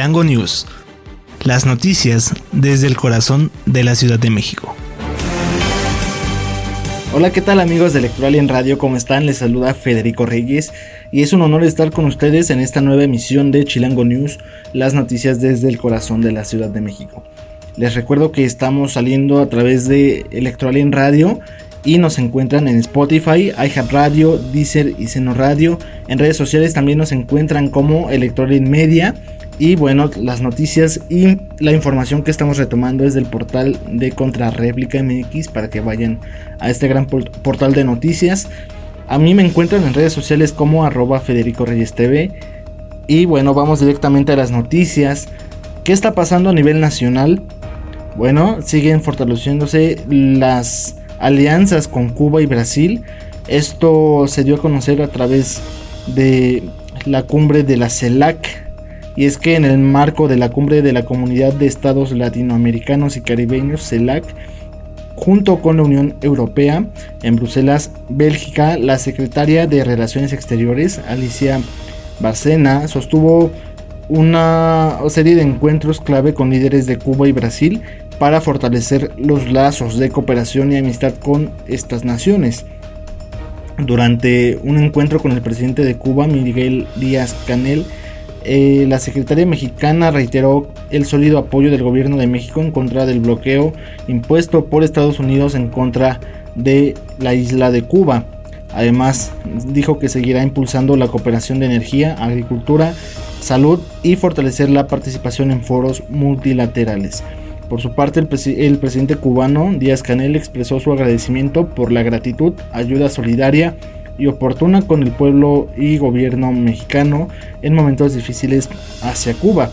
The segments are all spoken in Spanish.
Chilango News. Las noticias desde el corazón de la Ciudad de México. Hola, ¿qué tal amigos de Electoral en Radio? ¿Cómo están? Les saluda Federico Reyes y es un honor estar con ustedes en esta nueva emisión de Chilango News, las noticias desde el corazón de la Ciudad de México. Les recuerdo que estamos saliendo a través de Electoral en Radio y nos encuentran en Spotify, iHeartRadio, Deezer y Seno Radio. En redes sociales también nos encuentran como Electoral en Media. Y bueno, las noticias y la información que estamos retomando es del portal de Contrarréplica MX para que vayan a este gran portal de noticias. A mí me encuentran en redes sociales como arroba Federico Reyes TV. Y bueno, vamos directamente a las noticias. ¿Qué está pasando a nivel nacional? Bueno, siguen fortaleciéndose las alianzas con Cuba y Brasil. Esto se dio a conocer a través de la cumbre de la CELAC. Y es que en el marco de la cumbre de la Comunidad de Estados Latinoamericanos y Caribeños, CELAC, junto con la Unión Europea, en Bruselas, Bélgica, la secretaria de Relaciones Exteriores, Alicia Barcena, sostuvo una serie de encuentros clave con líderes de Cuba y Brasil para fortalecer los lazos de cooperación y amistad con estas naciones. Durante un encuentro con el presidente de Cuba, Miguel Díaz Canel, eh, la secretaria mexicana reiteró el sólido apoyo del gobierno de México en contra del bloqueo impuesto por Estados Unidos en contra de la isla de Cuba. Además, dijo que seguirá impulsando la cooperación de energía, agricultura, salud y fortalecer la participación en foros multilaterales. Por su parte, el, presidente cubano Díaz Canel expresó su agradecimiento por la gratitud, ayuda solidaria y oportuna con el pueblo y gobierno mexicano en momentos difíciles hacia Cuba.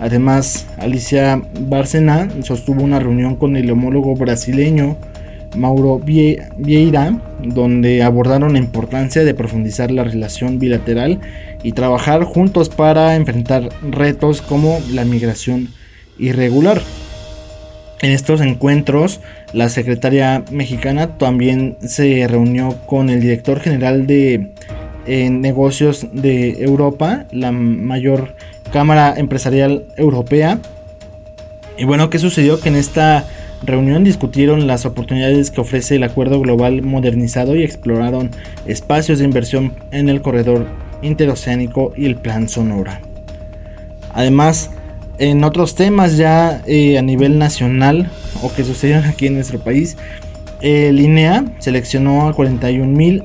Además, Alicia Bárcena sostuvo una reunión con el homólogo brasileño Mauro Vieira, donde abordaron la importancia de profundizar la relación bilateral y trabajar juntos para enfrentar retos como la migración irregular. En estos encuentros, la secretaria mexicana también se reunió con el director general de eh, negocios de Europa, la mayor cámara empresarial europea. Y bueno, ¿qué sucedió? Que en esta reunión discutieron las oportunidades que ofrece el acuerdo global modernizado y exploraron espacios de inversión en el corredor interoceánico y el plan Sonora. Además, en otros temas ya eh, a nivel nacional o que sucedieron aquí en nuestro país, el INEA seleccionó a 41 mil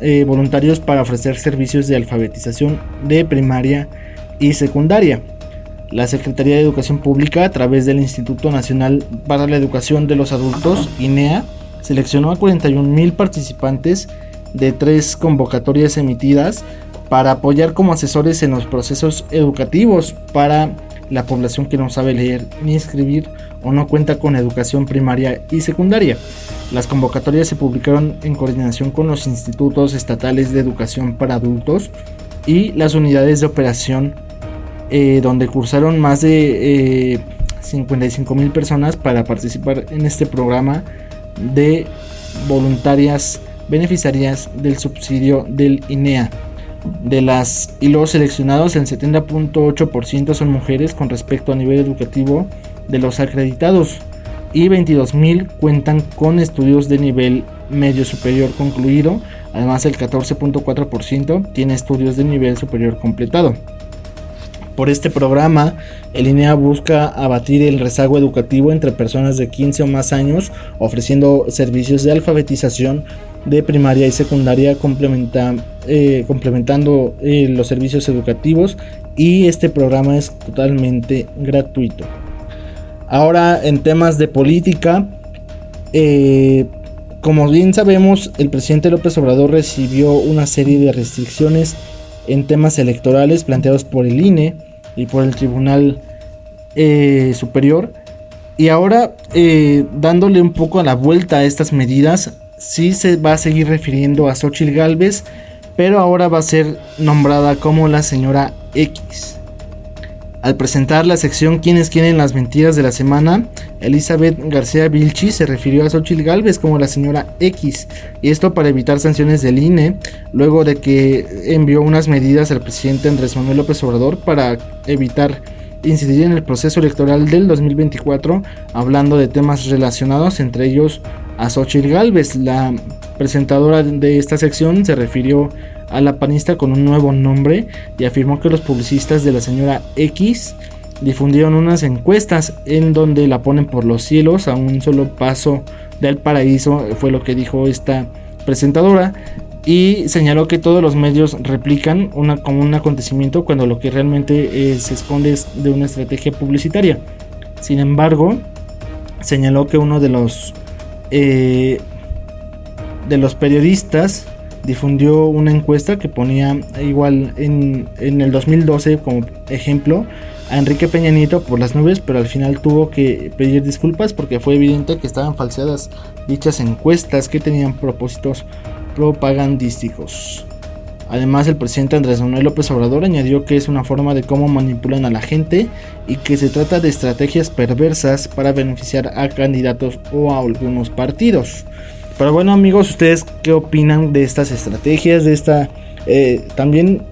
eh, voluntarios para ofrecer servicios de alfabetización de primaria y secundaria. La Secretaría de Educación Pública, a través del Instituto Nacional para la Educación de los Adultos, INEA, seleccionó a 41 mil participantes de tres convocatorias emitidas para apoyar como asesores en los procesos educativos para la población que no sabe leer ni escribir o no cuenta con educación primaria y secundaria. Las convocatorias se publicaron en coordinación con los institutos estatales de educación para adultos y las unidades de operación eh, donde cursaron más de 55 eh, mil personas para participar en este programa de voluntarias beneficiarias del subsidio del INEA. De las y los seleccionados, el 70.8% son mujeres con respecto a nivel educativo de los acreditados y 22.000 cuentan con estudios de nivel medio superior concluido. Además, el 14.4% tiene estudios de nivel superior completado. Por este programa, el INEA busca abatir el rezago educativo entre personas de 15 o más años, ofreciendo servicios de alfabetización de primaria y secundaria eh, complementando eh, los servicios educativos y este programa es totalmente gratuito. Ahora en temas de política, eh, como bien sabemos, el presidente López Obrador recibió una serie de restricciones en temas electorales planteados por el INE y por el Tribunal Superior. Y ahora, dándole un poco a la vuelta a estas medidas, sí se va a seguir refiriendo a Xochitl Galvez, pero ahora va a ser nombrada como la señora X. Al presentar la sección Quienes quieren las mentiras de la semana, Elizabeth García Vilchi se refirió a Xochitl Galvez como la señora X, y esto para evitar sanciones del INE, luego de que envió unas medidas al presidente Andrés Manuel López Obrador para evitar incidir en el proceso electoral del 2024 hablando de temas relacionados, entre ellos a Xochitl Galvez. La presentadora de esta sección se refirió a la panista con un nuevo nombre y afirmó que los publicistas de la señora X difundieron unas encuestas en donde la ponen por los cielos a un solo paso del paraíso, fue lo que dijo esta presentadora y señaló que todos los medios replican una, como un acontecimiento cuando lo que realmente se esconde es de una estrategia publicitaria. Sin embargo, señaló que uno de los eh, de los periodistas difundió una encuesta que ponía igual en, en el 2012 como ejemplo a Enrique Peña Nieto por las nubes, pero al final tuvo que pedir disculpas porque fue evidente que estaban falseadas dichas encuestas que tenían propósitos propagandísticos. Además, el presidente Andrés Manuel López Obrador añadió que es una forma de cómo manipulan a la gente y que se trata de estrategias perversas para beneficiar a candidatos o a algunos partidos. Pero bueno amigos, ¿ustedes qué opinan de estas estrategias? De esta eh, también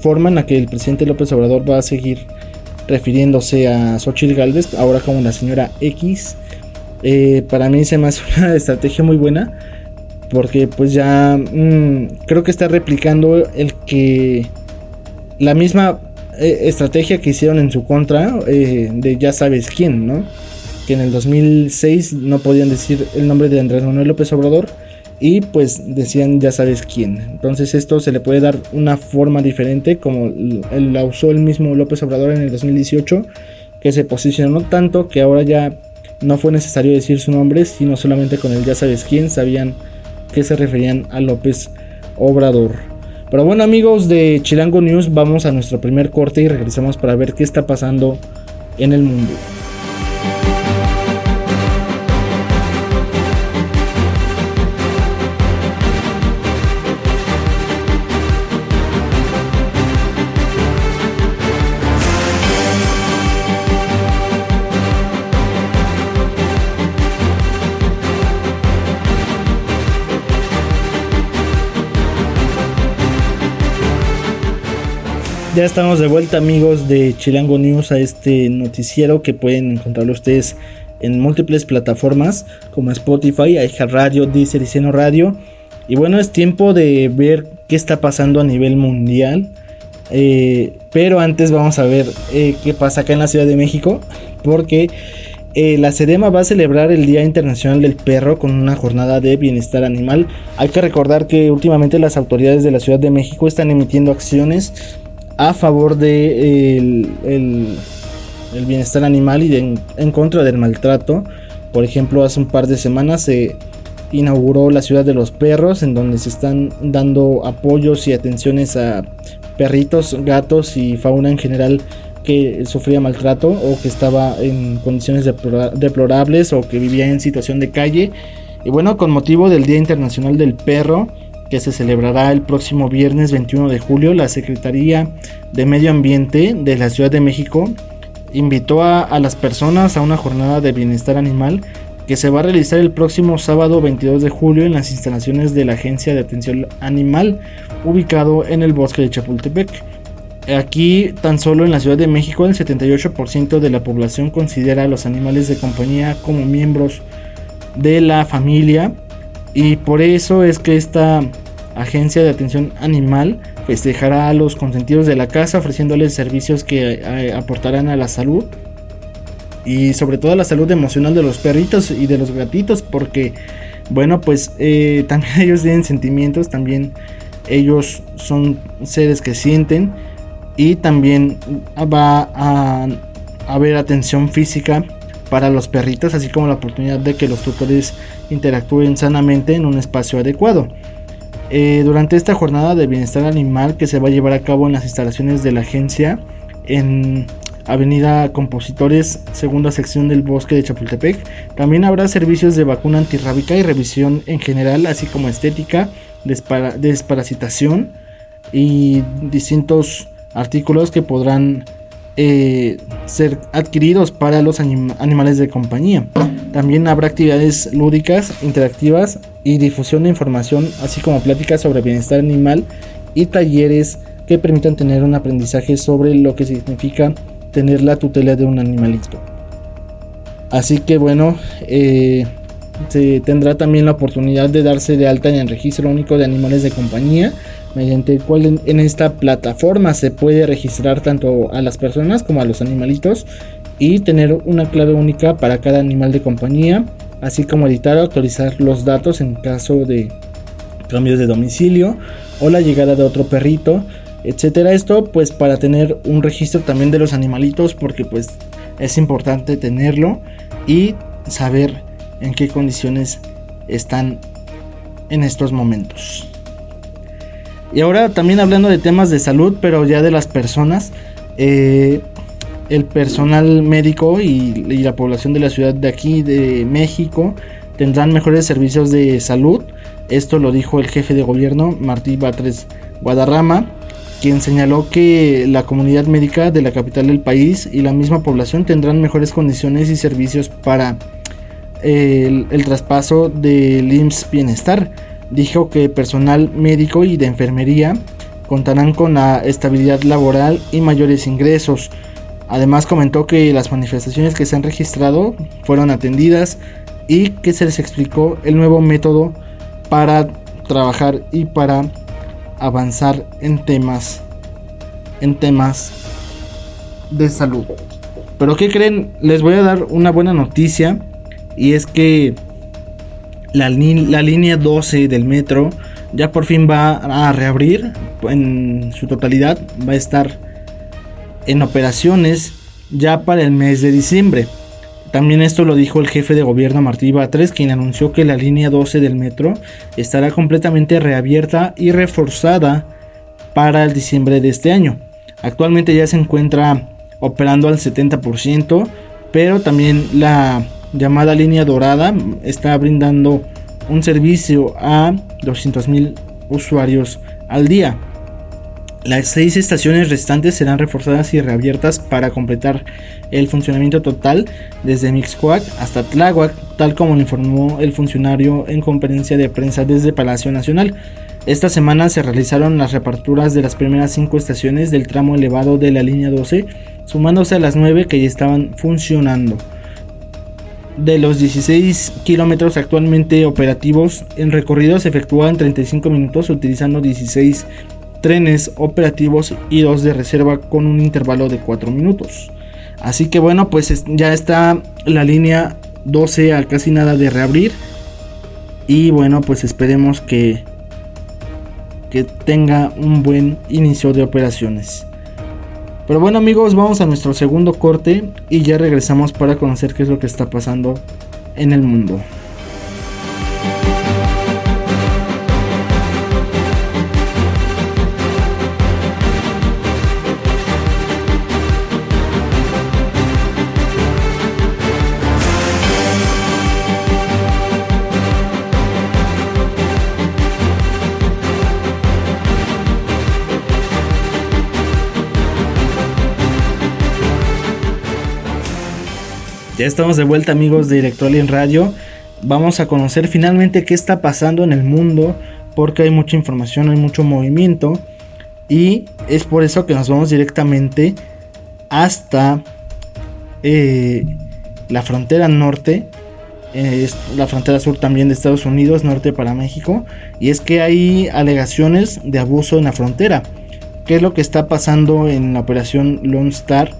forma en la que el presidente López Obrador va a seguir refiriéndose a Xochitl Galvez, ahora como la señora X. Eh, para mí se me hace una estrategia muy buena. Porque pues ya mm, creo que está replicando el que la misma eh, estrategia que hicieron en su contra eh, de ya sabes quién, ¿no? Que en el 2006 no podían decir el nombre de Andrés Manuel López Obrador y pues decían ya sabes quién. Entonces esto se le puede dar una forma diferente como la usó el mismo López Obrador en el 2018 que se posicionó tanto que ahora ya no fue necesario decir su nombre sino solamente con el ya sabes quién sabían que se referían a López Obrador. Pero bueno amigos de Chilango News vamos a nuestro primer corte y regresamos para ver qué está pasando en el mundo. Ya estamos de vuelta amigos de Chilango News a este noticiero que pueden encontrarlo ustedes en múltiples plataformas como Spotify, Radio, Deezer y Seno Radio. Y bueno, es tiempo de ver qué está pasando a nivel mundial. Eh, pero antes vamos a ver eh, qué pasa acá en la Ciudad de México. Porque eh, la SEDEMA va a celebrar el Día Internacional del Perro con una jornada de bienestar animal. Hay que recordar que últimamente las autoridades de la Ciudad de México están emitiendo acciones a favor de el, bienestar animal y en contra del maltrato. Por ejemplo, hace un par de semanas se inauguró la ciudad de los perros, en donde se están dando apoyos y atenciones a perritos, gatos y fauna en general que sufría maltrato o que estaba en condiciones deplorables o que vivía en situación de calle. Y bueno, con motivo del Día Internacional del Perro, que se celebrará el próximo viernes 21 de julio, la Secretaría de Medio Ambiente de la Ciudad de México invitó a, las personas a una jornada de bienestar animal que se va a realizar el próximo sábado 22 de julio en las instalaciones de la Agencia de Atención Animal ubicado en el bosque de Chapultepec. Aquí, tan solo en la Ciudad de México, el 78% de la población considera a los animales de compañía como miembros de la familia y por eso es que esta agencia de atención animal festejará a los consentidos de la casa ofreciéndoles servicios que eh, aportarán a la salud y sobre todo a la salud emocional de los perritos y de los gatitos porque bueno pues eh, también ellos tienen sentimientos también ellos son seres que sienten y también va a haber atención física para los perritos, así como la oportunidad de que los tutores interactúen sanamente en un espacio adecuado. Eh, durante esta jornada de bienestar animal que se va a llevar a cabo en las instalaciones de la agencia en Avenida Compositores, segunda sección del bosque de Chapultepec, también habrá servicios de vacuna antirrábica y revisión en general, así como estética, desparasitación y distintos artículos que podrán eh, ser adquiridos para los animales de compañía. También habrá actividades lúdicas, interactivas y difusión de información, así como pláticas sobre bienestar animal y talleres que permitan tener un aprendizaje sobre lo que significa tener la tutela de un animalito. Así que bueno, eh, se tendrá también la oportunidad de darse de alta en el registro único de animales de compañía, mediante el cual en, esta plataforma se puede registrar tanto a las personas como a los animalitos y tener una clave única para cada animal de compañía, así como editar o actualizar los datos en caso de cambios de domicilio o la llegada de otro perrito, etcétera. Esto pues para tener un registro también de los animalitos porque pues es importante tenerlo y saber en qué condiciones están en estos momentos. Y ahora también hablando de temas de salud, pero ya de las personas, eh, el personal médico y, la población de la ciudad de aquí, de México, tendrán mejores servicios de salud. Esto lo dijo el jefe de gobierno, Martí Batres Guadarrama, quien señaló que la comunidad médica de la capital del país y la misma población tendrán mejores condiciones y servicios para el, traspaso del IMSS Bienestar. Dijo que personal médico y de enfermería contarán con la estabilidad laboral y mayores ingresos. Además comentó que las manifestaciones que se han registrado fueron atendidas y que se les explicó el nuevo método para trabajar y para avanzar en temas en temas de salud. Pero ¿qué creen? Les voy a dar una buena noticia y es que la, la línea 12 del metro ya por fin va a reabrir en su totalidad, va a estar en operaciones ya para el mes de diciembre. También esto lo dijo el jefe de gobierno Martí Batres, quien anunció que la línea 12 del metro estará completamente reabierta y reforzada para el diciembre de este año. Actualmente ya se encuentra operando al 70%, pero también la llamada línea dorada está brindando un servicio a 200.000 usuarios al día. Las seis estaciones restantes serán reforzadas y reabiertas para completar el funcionamiento total desde Mixcoac hasta Tláhuac, tal como lo informó el funcionario en conferencia de prensa desde Palacio Nacional. Esta semana se realizaron las reparturas de las primeras cinco estaciones del tramo elevado de la línea 12, sumándose a las nueve que ya estaban funcionando. De los 16 kilómetros actualmente operativos, el recorrido se efectúa en 35 minutos utilizando 16 trenes operativos y dos de reserva con un intervalo de 4 minutos. Así que bueno, pues ya está la línea 12 a casi nada de reabrir. Y bueno, pues esperemos que, que tenga un buen inicio de operaciones. Pero bueno amigos, vamos a nuestro segundo corte y ya regresamos para conocer qué es lo que está pasando en el mundo. Ya estamos de vuelta amigos de en Radio. Vamos a conocer finalmente qué está pasando en el mundo porque hay mucha información, hay mucho movimiento y es por eso que nos vamos directamente hasta eh, la frontera norte, eh, la frontera sur también de Estados Unidos, norte para México, y es que hay alegaciones de abuso en la frontera. ¿Qué es lo que está pasando en la operación Lone Star?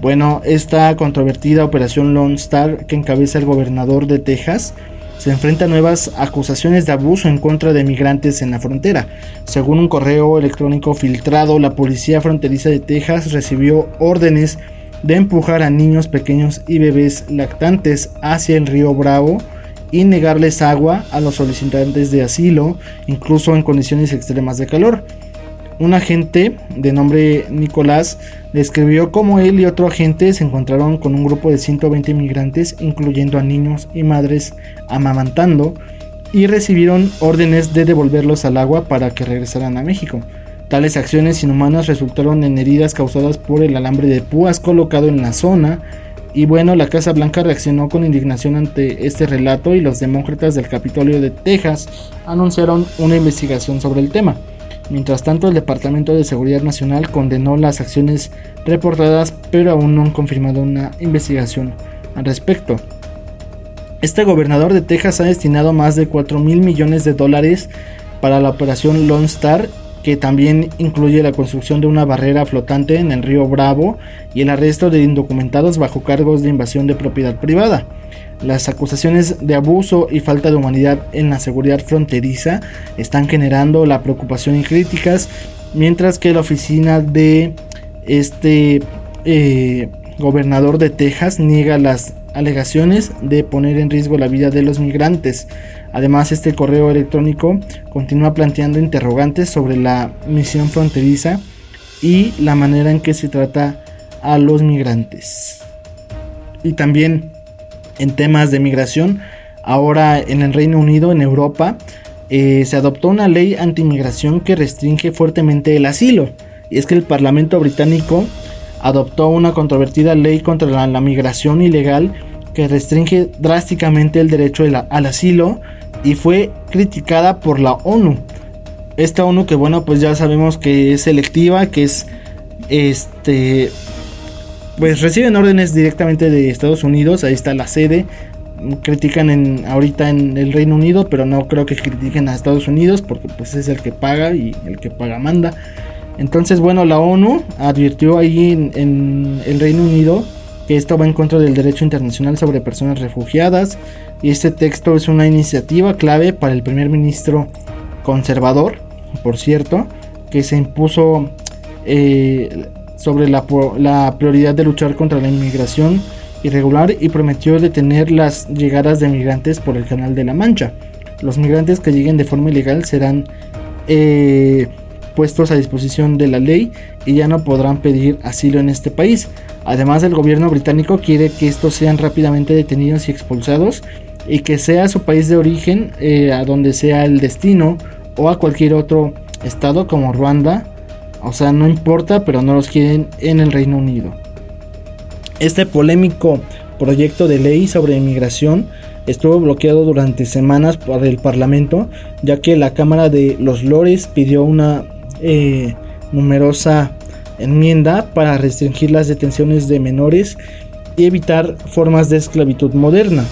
Bueno, esta controvertida operación Lone Star que encabeza el gobernador de Texas se enfrenta a nuevas acusaciones de abuso en contra de migrantes en la frontera. Según un correo electrónico filtrado, la policía fronteriza de Texas recibió órdenes de empujar a niños pequeños y bebés lactantes hacia el río Bravo y negarles agua a los solicitantes de asilo, incluso en condiciones extremas de calor. Un agente de nombre Nicolás describió cómo él y otro agente se encontraron con un grupo de 120 migrantes, incluyendo a niños y madres amamantando, y recibieron órdenes de devolverlos al agua para que regresaran a México. Tales acciones inhumanas resultaron en heridas causadas por el alambre de púas colocado en la zona. Y bueno, la Casa Blanca reaccionó con indignación ante este relato y los demócratas del Capitolio de Texas anunciaron una investigación sobre el tema. Mientras tanto, el Departamento de Seguridad Nacional condenó las acciones reportadas, pero aún no han confirmado una investigación al respecto. Este gobernador de Texas ha destinado más de 4 mil millones de dólares para la operación Lone Star, que también incluye la construcción de una barrera flotante en el río Bravo y el arresto de indocumentados bajo cargos de invasión de propiedad privada. Las acusaciones de abuso y falta de humanidad en la seguridad fronteriza están generando la preocupación y críticas, mientras que la oficina de este eh, gobernador de Texas niega las alegaciones de poner en riesgo la vida de los migrantes. Además, este correo electrónico continúa planteando interrogantes sobre la misión fronteriza y la manera en que se trata a los migrantes. Y también en temas de migración, ahora en el Reino Unido, en Europa, eh, se adoptó una ley antimigración que restringe fuertemente el asilo. Y es que el Parlamento británico adoptó una controvertida ley contra la, migración ilegal que restringe drásticamente el derecho al asilo y fue criticada por la ONU. Esta ONU que bueno, pues ya sabemos que es selectiva, que es este pues reciben órdenes directamente de Estados Unidos, ahí está la sede. Critican en ahorita en el Reino Unido, pero no creo que critiquen a Estados Unidos porque pues es el que paga y el que paga manda. Entonces, bueno, la ONU advirtió ahí en, el Reino Unido que esto va en contra del derecho internacional sobre personas refugiadas y este texto es una iniciativa clave para el primer ministro conservador, por cierto, que se impuso eh, sobre la, la, prioridad de luchar contra la inmigración irregular y prometió detener las llegadas de migrantes por el Canal de la Mancha. Los migrantes que lleguen de forma ilegal serán eh, puestos a disposición de la ley y ya no podrán pedir asilo en este país. Además, el gobierno británico quiere que estos sean rápidamente detenidos y expulsados y que sea su país de origen, eh, a donde sea el destino, o a cualquier otro estado como Ruanda. O sea, no importa, pero no los quieren en el Reino Unido. Este polémico proyecto de ley sobre inmigración estuvo bloqueado durante semanas por el Parlamento, ya que la Cámara de los Lores pidió una eh, numerosa enmienda para restringir las detenciones de menores y evitar formas de esclavitud moderna.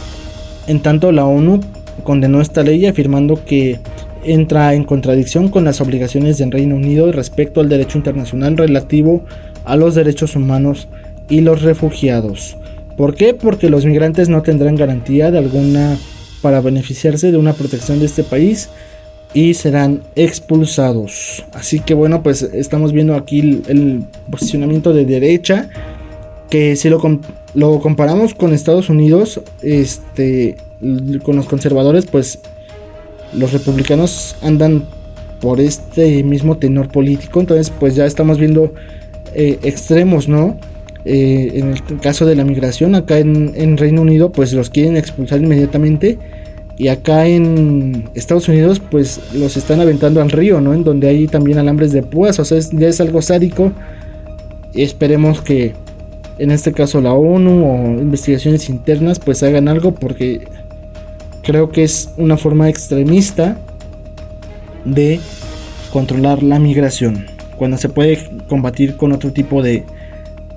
En tanto, la ONU condenó esta ley afirmando que entra en contradicción con las obligaciones del Reino Unido respecto al derecho internacional relativo a los derechos humanos y los refugiados. ¿Por qué? Porque los migrantes no tendrán garantía de alguna para beneficiarse de una protección de este país y serán expulsados. Así que bueno, pues estamos viendo aquí el, posicionamiento de derecha. Que si lo, lo, comparamos con Estados Unidos, este, con los conservadores, pues los republicanos andan por este mismo tenor político. Entonces, pues ya estamos viendo eh, extremos, ¿no? Eh, en el caso de la migración, acá en, en Reino Unido, pues los quieren expulsar inmediatamente y acá en Estados Unidos, pues los están aventando al río, ¿no? En donde hay también alambres de púas, o sea, ya es algo sádico. Esperemos que en este caso la ONU o investigaciones internas pues hagan algo porque creo que es una forma extremista de controlar la migración. Cuando se puede combatir con otro tipo de,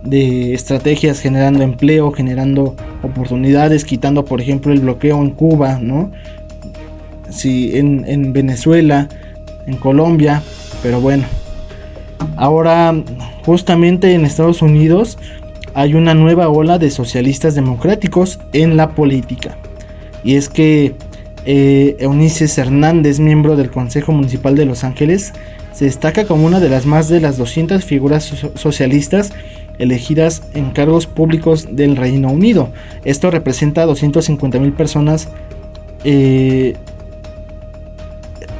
de estrategias generando empleo, generando oportunidades, quitando por ejemplo el bloqueo en Cuba, ¿no? Sí, en, en Venezuela, en Colombia, pero bueno. Ahora, justamente en Estados Unidos hay una nueva ola de socialistas democráticos en la política. Y es que eh, Hernández, miembro del Consejo Municipal de Los Ángeles, se destaca como una de las más de las 200 figuras socialistas elegidas en cargos públicos del Reino Unido. Esto representa a 250 mil personas. Eh,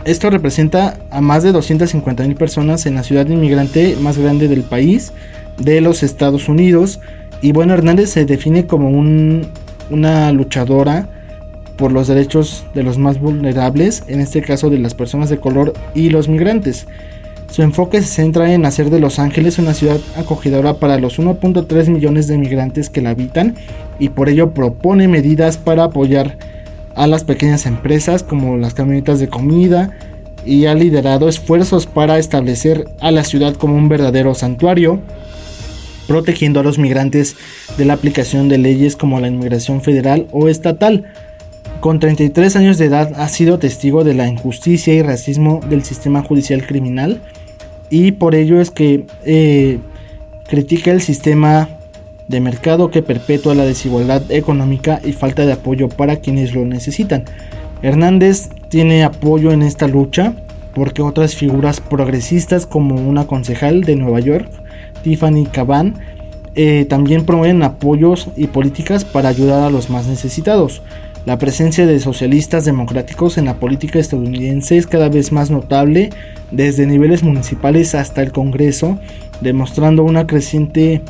esto representa a más de 250 mil personas en la ciudad inmigrante más grande del país, de los Estados Unidos. Y bueno, Hernández se define como una luchadora por los derechos de los más vulnerables, en este caso de las personas de color y los migrantes. Su enfoque se centra en hacer de Los Ángeles una ciudad acogedora para los 1.3 millones de migrantes que la habitan y por ello propone medidas para apoyar a las pequeñas empresas como las camionetas de comida y ha liderado esfuerzos para establecer a la ciudad como un verdadero santuario, protegiendo a los migrantes de la aplicación de leyes como la inmigración federal o estatal. Con 33 años de edad ha sido testigo de la injusticia y racismo del sistema judicial criminal y por ello es que eh, critica el sistema de mercado que perpetúa la desigualdad económica y falta de apoyo para quienes lo necesitan. Hernández tiene apoyo en esta lucha porque otras figuras progresistas como una concejal de Nueva York, Tiffany Caban, eh, también promueven apoyos y políticas para ayudar a los más necesitados. La presencia de socialistas democráticos en la política estadounidense es cada vez más notable desde niveles municipales hasta el Congreso, demostrando una creciente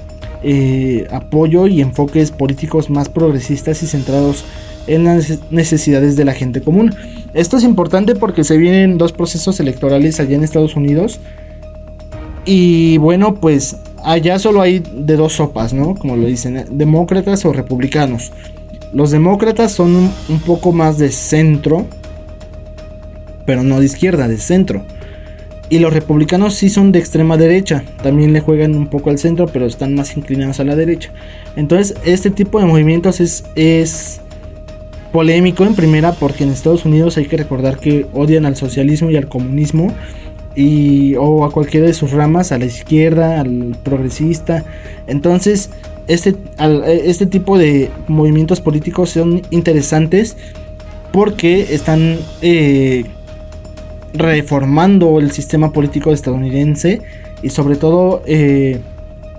eh, apoyo y enfoques políticos más progresistas y centrados en las necesidades de la gente común. Esto es importante porque se vienen dos procesos electorales allá en Estados Unidos. Y bueno, pues allá solo hay de dos sopas, ¿no? Como lo dicen, demócratas o republicanos. Los demócratas son un, poco más de centro, pero no de izquierda, de centro. Y los republicanos sí son de extrema derecha. También le juegan un poco al centro, pero están más inclinados a la derecha. Entonces, este tipo de movimientos es, es polémico en primera porque en Estados Unidos hay que recordar que odian al socialismo y al comunismo y o a cualquiera de sus ramas, a la izquierda, al progresista. Entonces, este, este tipo de movimientos políticos son interesantes porque están eh, reformando el sistema político estadounidense y sobre todo eh,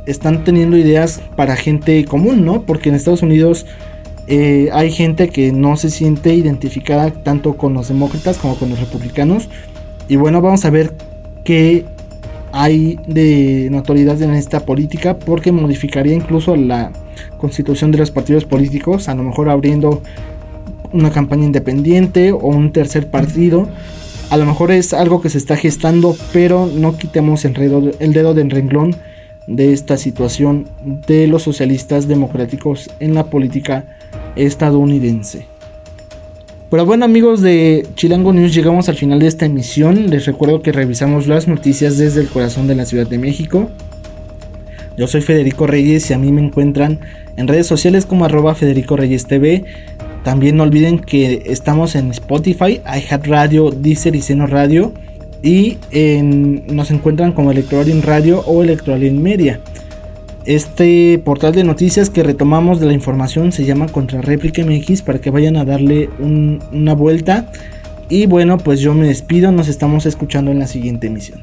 están teniendo ideas para gente común, ¿no? Porque en Estados Unidos eh, hay gente que no se siente identificada tanto con los demócratas como con los republicanos. Y bueno, vamos a ver qué hay de notoriedad en esta política porque modificaría incluso la constitución de los partidos políticos, a lo mejor abriendo una campaña independiente o un tercer partido. A lo mejor es algo que se está gestando, pero no quitemos el, el dedo del renglón de esta situación de los socialistas democráticos en la política estadounidense. Pero bueno amigos de Chilango News llegamos al final de esta emisión. Les recuerdo que revisamos las noticias desde el corazón de la Ciudad de México. Yo soy Federico Reyes y a mí me encuentran en redes sociales como arroba Federico Reyes TV. También no olviden que estamos en Spotify, iHeartRadio, Deezer y Seno Radio. Y nos encuentran como Electroalien Radio o Electroalien Media. Este portal de noticias que retomamos de la información se llama Contrarréplica MX para que vayan a darle una vuelta. Y bueno, pues yo me despido, nos estamos escuchando en la siguiente emisión.